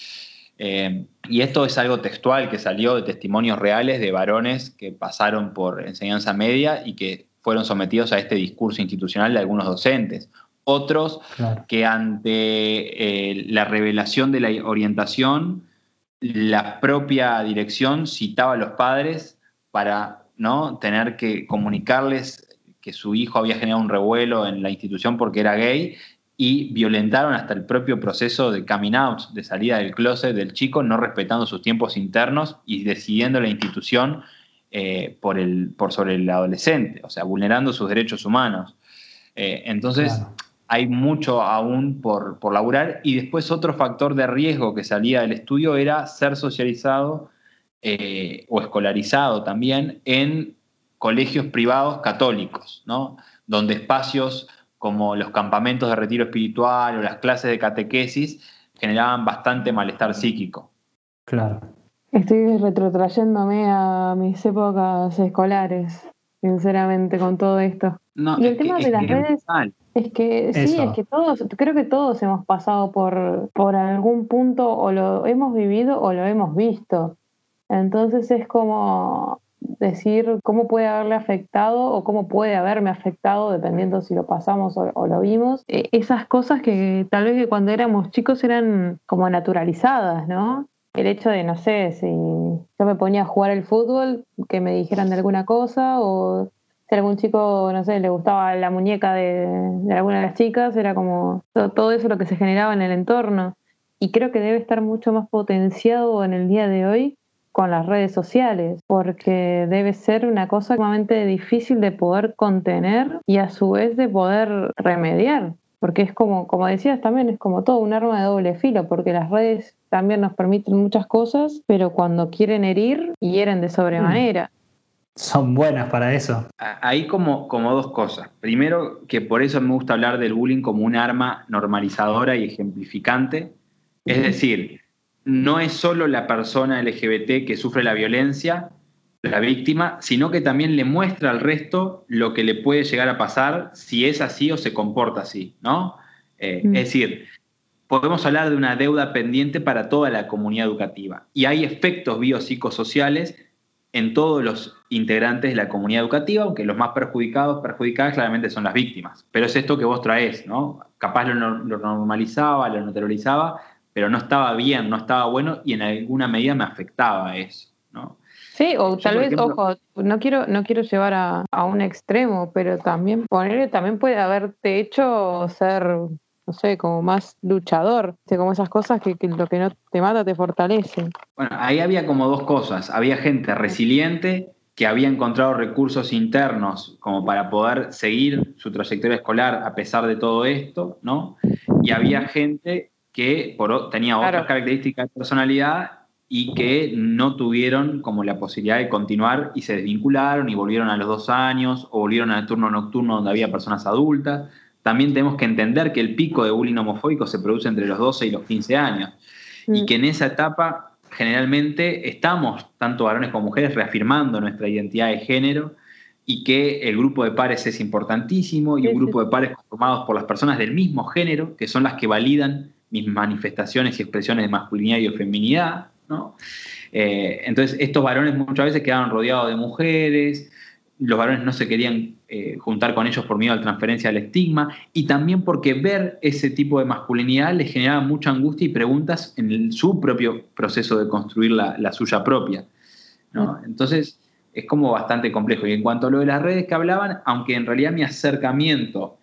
Eh, y esto es algo textual que salió de testimonios reales de varones que pasaron por enseñanza media y que fueron sometidos a este discurso institucional de algunos docentes. Otros que ante eh, la revelación de la orientación, la propia dirección citaba a los padres para ¿no? tener que comunicarles que su hijo había generado un revuelo en la institución porque era gay y violentaron hasta el propio proceso de coming out, de salida del closet del chico, no respetando sus tiempos internos y decidiendo la institución eh, por, el, por sobre el adolescente, o sea, vulnerando sus derechos humanos. Eh, entonces, hay mucho aún por, por laburar. Y después otro factor de riesgo que salía del estudio era ser socializado eh, o escolarizado también en colegios privados católicos, ¿no? donde espacios como los campamentos de retiro espiritual o las clases de catequesis generaban bastante malestar psíquico. Claro. Estoy retrotrayéndome a mis épocas escolares, sinceramente, con todo esto. y el tema de las redes es que sí, es que todos, creo que todos hemos pasado por, por algún punto o lo hemos vivido o lo hemos visto. Entonces es como decir cómo puede haberle afectado o cómo puede haberme afectado, dependiendo si lo pasamos o, lo vimos. E, esas cosas que tal vez que cuando éramos chicos eran como naturalizadas, ¿no? El hecho de, no sé, si yo me ponía a jugar el fútbol, que me dijeran de alguna cosa, o si algún chico, no sé, le gustaba la muñeca de, de alguna de las chicas, era como todo, todo eso lo que se generaba en el entorno. Y creo que debe estar mucho más potenciado en el día de hoy con las redes sociales, porque debe ser una cosa sumamente difícil de poder contener y a su vez de poder remediar, porque es como, como decías también, es como todo un arma de doble filo, porque las redes también nos permiten muchas cosas, pero cuando quieren herir, hieren de sobremanera. Mm. Son buenas para eso. Hay como, como dos cosas. Primero, que por eso me gusta hablar del bullying como un arma normalizadora y ejemplificante. Es decir, no es solo la persona LGBT que sufre la violencia, la víctima, sino que también le muestra al resto lo que le puede llegar a pasar si es así o se comporta así, ¿no? Eh, mm. Es decir, podemos hablar de una deuda pendiente para toda la comunidad educativa y hay efectos biopsicosociales en todos los integrantes de la comunidad educativa, aunque los más perjudicados, perjudicadas claramente son las víctimas. Pero es esto que vos traes, ¿no? Capaz lo, lo normalizaba, lo naturalizaba, pero no estaba bien, no estaba bueno y en alguna medida me afectaba eso, ¿no? Sí, o tal vez, ojo, no quiero, no quiero llevar a, un extremo, pero también ponerle, también puede haberte hecho ser, no sé, como más luchador, como esas cosas que, que, lo que no te mata te fortalece. Bueno, ahí había como dos cosas, había gente resiliente que había encontrado recursos internos como para poder seguir su trayectoria escolar a pesar de todo esto, ¿no? Y había gente que por, tenía otras características de personalidad y que no tuvieron como la posibilidad de continuar y se desvincularon y volvieron a los dos años o volvieron al turno nocturno donde había personas adultas. También tenemos que entender que el pico de bullying homofóbico se produce entre los 12 y los 15 años y mm. que en esa etapa generalmente estamos, tanto varones como mujeres, reafirmando nuestra identidad de género y que el grupo de pares es importantísimo y un grupo de pares conformados por las personas del mismo género, que son las que validan mis manifestaciones y expresiones de masculinidad y de feminidad, ¿no? Eh, entonces, estos varones muchas veces quedaban rodeados de mujeres, los varones no se querían eh, juntar con ellos por miedo a la transferencia del estigma, y también porque ver ese tipo de masculinidad les generaba mucha angustia y preguntas en su propio proceso de construir la, suya propia. ¿no? Entonces, es como bastante complejo. Y en cuanto a lo de las redes que hablaban, aunque en realidad mi acercamiento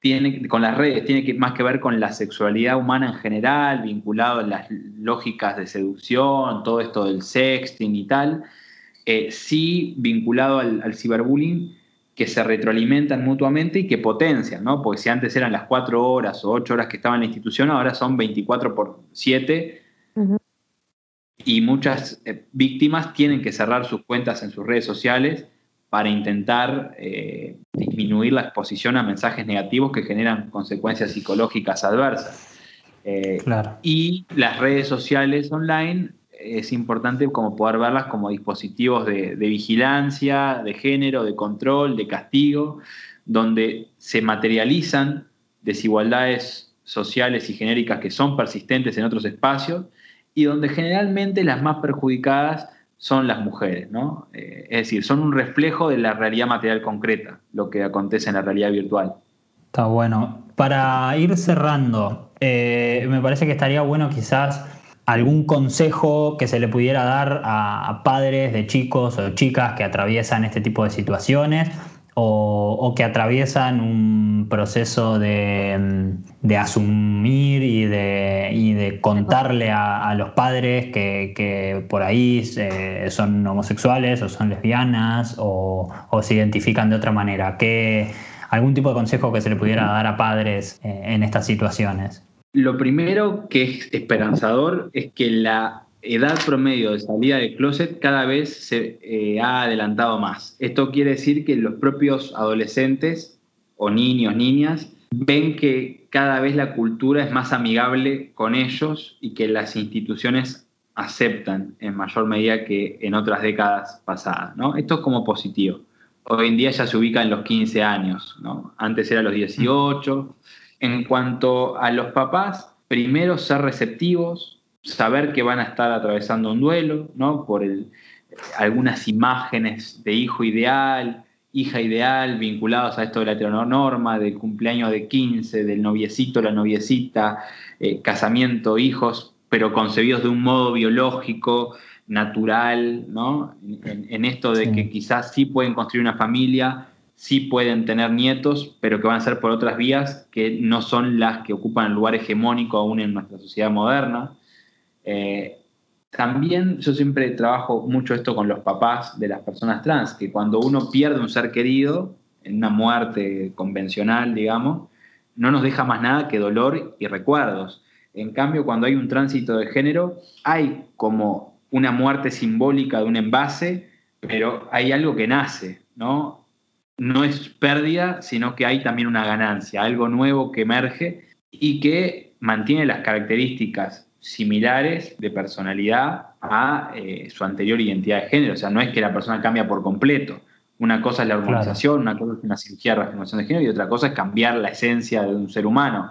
tiene, con las redes tiene que, más que ver con la sexualidad humana en general, vinculado a las lógicas de seducción, todo esto del sexting y tal, eh, sí vinculado al, ciberbullying que se retroalimentan mutuamente y que potencian, ¿no? Porque si antes eran las cuatro horas o ocho horas que estaba en la institución, ahora son 24 por 7 y muchas eh, víctimas tienen que cerrar sus cuentas en sus redes sociales para intentar eh, disminuir la exposición a mensajes negativos que generan consecuencias psicológicas adversas. Eh, y las redes sociales online es importante como poder verlas como dispositivos de, vigilancia, de género, de control, de castigo, donde se materializan desigualdades sociales y genéricas que son persistentes en otros espacios y donde generalmente las más perjudicadas son las mujeres, ¿no? Eh, es decir, son un reflejo de la realidad material concreta, lo que acontece en la realidad virtual. Está bueno. Para ir cerrando, eh, me parece que estaría bueno quizás algún consejo que se le pudiera dar a, padres de chicos o chicas que atraviesan este tipo de situaciones o, que atraviesan un proceso de, asumir y de, contarle a, los padres que, por ahí eh, son homosexuales o son lesbianas o, se identifican de otra manera. ¿Qué, ¿Algún tipo de consejo que se le pudiera dar a padres eh, en estas situaciones? Lo primero que es esperanzador es que la edad promedio de salida del closet cada vez se eh, ha adelantado más. Esto quiere decir que los propios adolescentes o niños, niñas, ven que cada vez la cultura es más amigable con ellos y que las instituciones aceptan en mayor medida que en otras décadas pasadas. ¿no? Esto es como positivo. Hoy en día ya se ubica en los 15 años, antes era los 18. En cuanto a los papás, primero ser receptivos, saber que van a estar atravesando un duelo, ¿no? Por algunas imágenes de hijo ideal, hija ideal, vinculados a esto de la heteronorma, del cumpleaños de 15, del noviecito, la noviecita, eh, casamiento, hijos, pero concebidos de un modo biológico, natural, ¿no? En, esto de que quizás sí pueden construir una familia, sí pueden tener nietos, pero que van a ser por otras vías que no son las que ocupan el lugar hegemónico aún en nuestra sociedad moderna. Eh, también yo siempre trabajo mucho esto con los papás de las personas trans, que cuando uno pierde un ser querido en una muerte convencional, digamos, no nos deja más nada que dolor y recuerdos. En cambio, cuando hay un tránsito de género, hay como una muerte simbólica de un envase, pero hay algo que nace, ¿no? No es pérdida, sino que hay también una ganancia, algo nuevo que emerge y que mantiene las características similares de personalidad a eh, su anterior identidad de género. O sea, no es que la persona cambia por completo. Una cosa es la hormonización, una cosa es una cirugía de reafirmación de género y otra cosa es cambiar la esencia de un ser humano.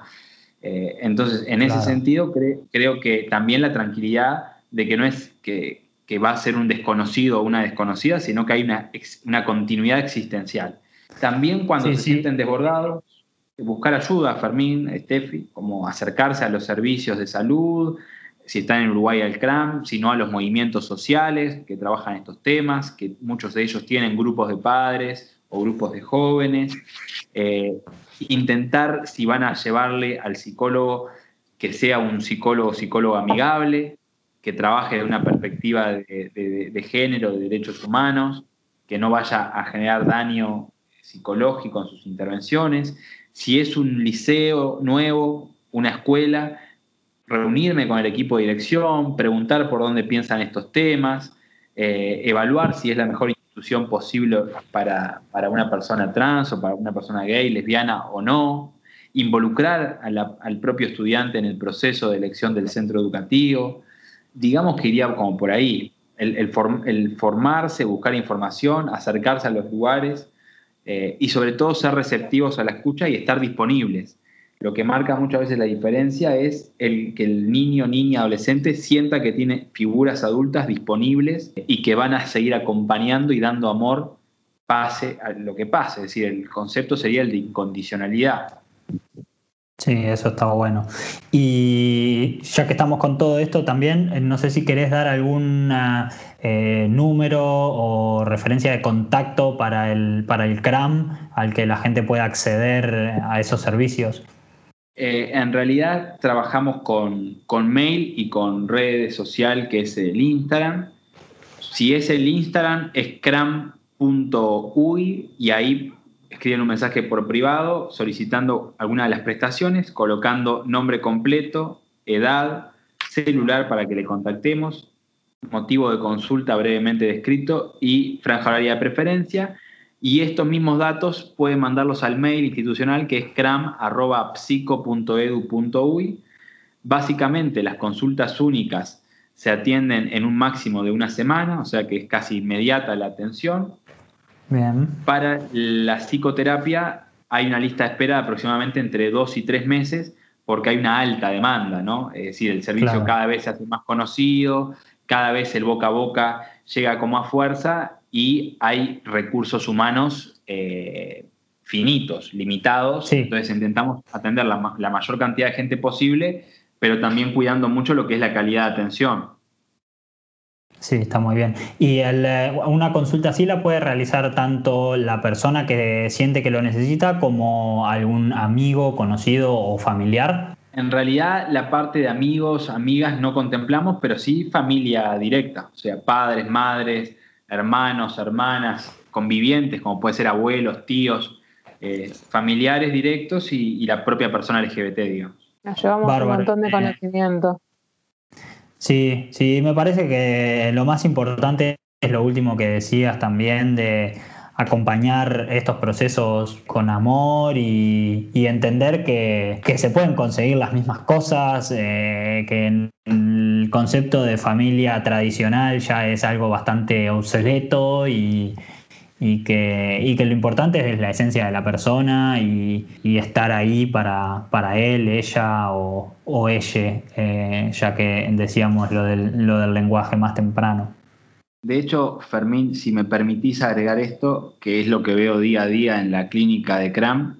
Eh, entonces, en ese sentido, creo que también la tranquilidad de que no es que, que va a ser un desconocido o una desconocida, sino que hay una, una continuidad existencial. También cuando se sienten desbordados, buscar ayuda, Fermín, Steffi, como acercarse a los servicios de salud, si están en Uruguay al CRAM, si no a los movimientos sociales que trabajan estos temas, que muchos de ellos tienen grupos de padres o grupos de jóvenes. Eh, intentar, si van a llevarle al psicólogo, que sea un psicólogo psicólogo amigable, que trabaje de una perspectiva de, género, de derechos humanos, que no vaya a generar daño psicológico en sus intervenciones. Si es un liceo nuevo, una escuela, reunirme con el equipo de dirección, preguntar por dónde piensan estos temas, eh, evaluar si es la mejor institución posible para, una persona trans o para una persona gay, lesbiana o no, involucrar al propio estudiante en el proceso de elección del centro educativo, digamos que iría como por ahí, el, formarse, buscar información, acercarse a los lugares eh, y sobre todo ser receptivos a la escucha y estar disponibles. Lo que marca muchas veces la diferencia es el que el niño, niña, adolescente sienta que tiene figuras adultas disponibles y que van a seguir acompañando y dando amor pase a lo que pase. Es decir, el concepto sería el de incondicionalidad. Sí, eso está bueno. Y ya que estamos con todo esto también, eh, no sé si querés dar algún eh, número o referencia de contacto para el, para el CRAM al que la gente pueda acceder a esos servicios. Eh, en realidad trabajamos con, con, mail y con redes social, que es el Instagram. Si es el Instagram, es cram.uy y ahí escriben un mensaje por privado solicitando alguna de las prestaciones, colocando nombre completo, edad, celular para que le contactemos, motivo de consulta brevemente descrito y franja horaria de preferencia. Y estos mismos datos pueden mandarlos al mail institucional que es cram.psico.edu.uy. Básicamente las consultas únicas se atienden en un máximo de una semana, o sea que es casi inmediata la atención para la psicoterapia hay una lista de espera de aproximadamente entre dos y tres meses porque hay una alta demanda, ¿no? Es decir, el servicio cada vez se hace más conocido, cada vez el boca a boca llega con más fuerza y hay recursos humanos eh, finitos, limitados. Entonces intentamos atender la, la mayor cantidad de gente posible, pero también cuidando mucho lo que es la calidad de atención. Sí, está muy bien. ¿Y eh, una consulta así la puede realizar tanto la persona que siente que lo necesita como algún amigo, conocido o familiar? En realidad la parte de amigos, amigas no contemplamos, pero sí familia directa, o sea, padres, madres, hermanos, hermanas, convivientes, como puede ser abuelos, tíos, eh, familiares directos y, la propia persona LGBT, digamos. Nos llevamos un montón de conocimiento. Sí, sí, me parece que lo más importante es lo último que decías también de acompañar estos procesos con amor y, entender que, se pueden conseguir las mismas cosas, eh, que el concepto de familia tradicional ya es algo bastante obsoleto y, y que, y que lo importante es la esencia de la persona y, estar ahí para, para, él, ella o, o ella, eh, ya que decíamos lo del, lo del lenguaje más temprano. De hecho, Fermín, si me permitís agregar esto, que es lo que veo día a día en la clínica de CRAM,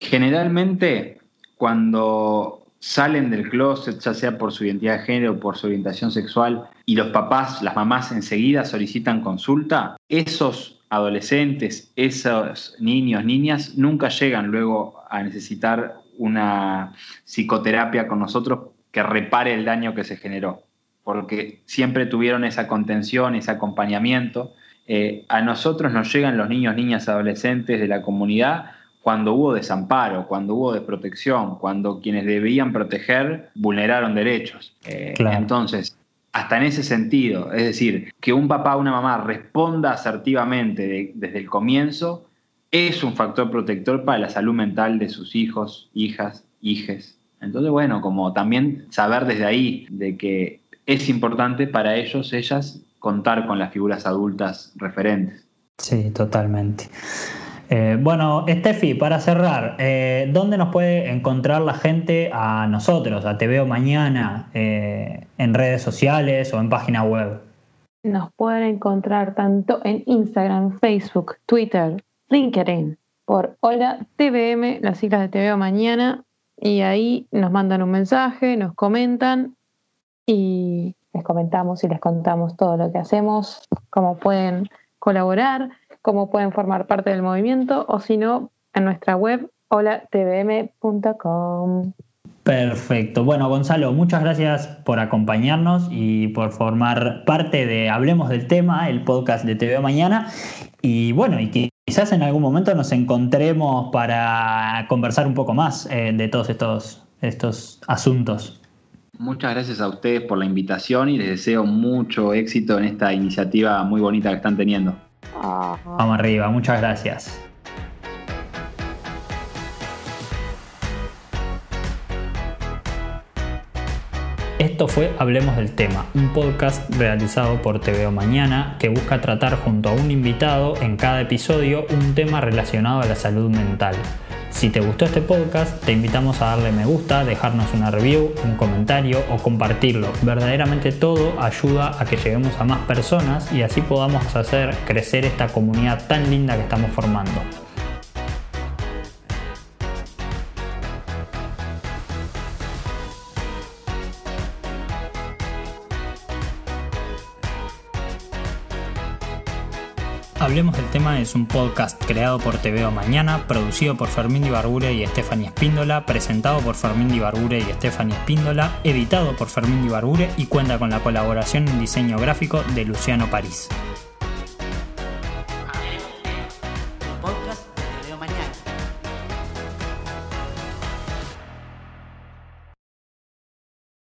generalmente cuando salen del closet, ya sea por su identidad de género o por su orientación sexual, y los papás, las mamás enseguida solicitan consulta, esos adolescentes, esos niños, niñas, nunca llegan luego a necesitar una psicoterapia con nosotros que repare el daño que se generó, porque siempre tuvieron esa contención, ese acompañamiento. Eh, a nosotros nos llegan los niños, niñas, adolescentes de la comunidad cuando hubo desamparo, cuando hubo desprotección, cuando quienes debían proteger vulneraron derechos. Eh, entonces, hasta en ese sentido, es decir, que un papá o una mamá responda asertivamente desde el comienzo es un factor protector para la salud mental de sus hijos, hijas, hijes. Entonces, bueno, como también saber desde ahí de que es importante para ellos, ellas, contar con las figuras adultas referentes. Sí, totalmente. Eh, bueno, Steffi, para cerrar, eh, ¿dónde nos puede encontrar la gente a nosotros, a Te Mañana, eh, en redes sociales o en página web? Nos pueden encontrar tanto en Instagram, Facebook, Twitter, LinkedIn, por Hola TVM, las siglas de Te Mañana, y ahí nos mandan un mensaje, nos comentan y les comentamos y les contamos todo lo que hacemos, cómo pueden colaborar cómo pueden formar parte del movimiento o si no, en nuestra web holatvm.com. Perfecto. Bueno, Gonzalo, muchas gracias por acompañarnos y por formar parte de Hablemos del Tema, el podcast de TV Mañana. Y bueno, y quizás en algún momento nos encontremos para conversar un poco más eh, de todos estos, estos asuntos. Muchas gracias a ustedes por la invitación y les deseo mucho éxito en esta iniciativa muy bonita que están teniendo. Vamos arriba, muchas gracias. Esto fue Hablemos del Tema, un podcast realizado por TVO Mañana que busca tratar junto a un invitado en cada episodio un tema relacionado a la salud mental. Si te gustó este podcast, te invitamos a darle me gusta, dejarnos una review, un comentario o compartirlo. Verdaderamente todo ayuda a que lleguemos a más personas y así podamos hacer crecer esta comunidad tan linda que estamos formando. Hablemos del tema es un podcast creado por TVO Mañana, producido por Fermín Barbure y Stephanie Espíndola, presentado por Fermín Barbure y Stephanie Espíndola, editado por Fermín Barbure y cuenta con la colaboración en diseño gráfico de Luciano París.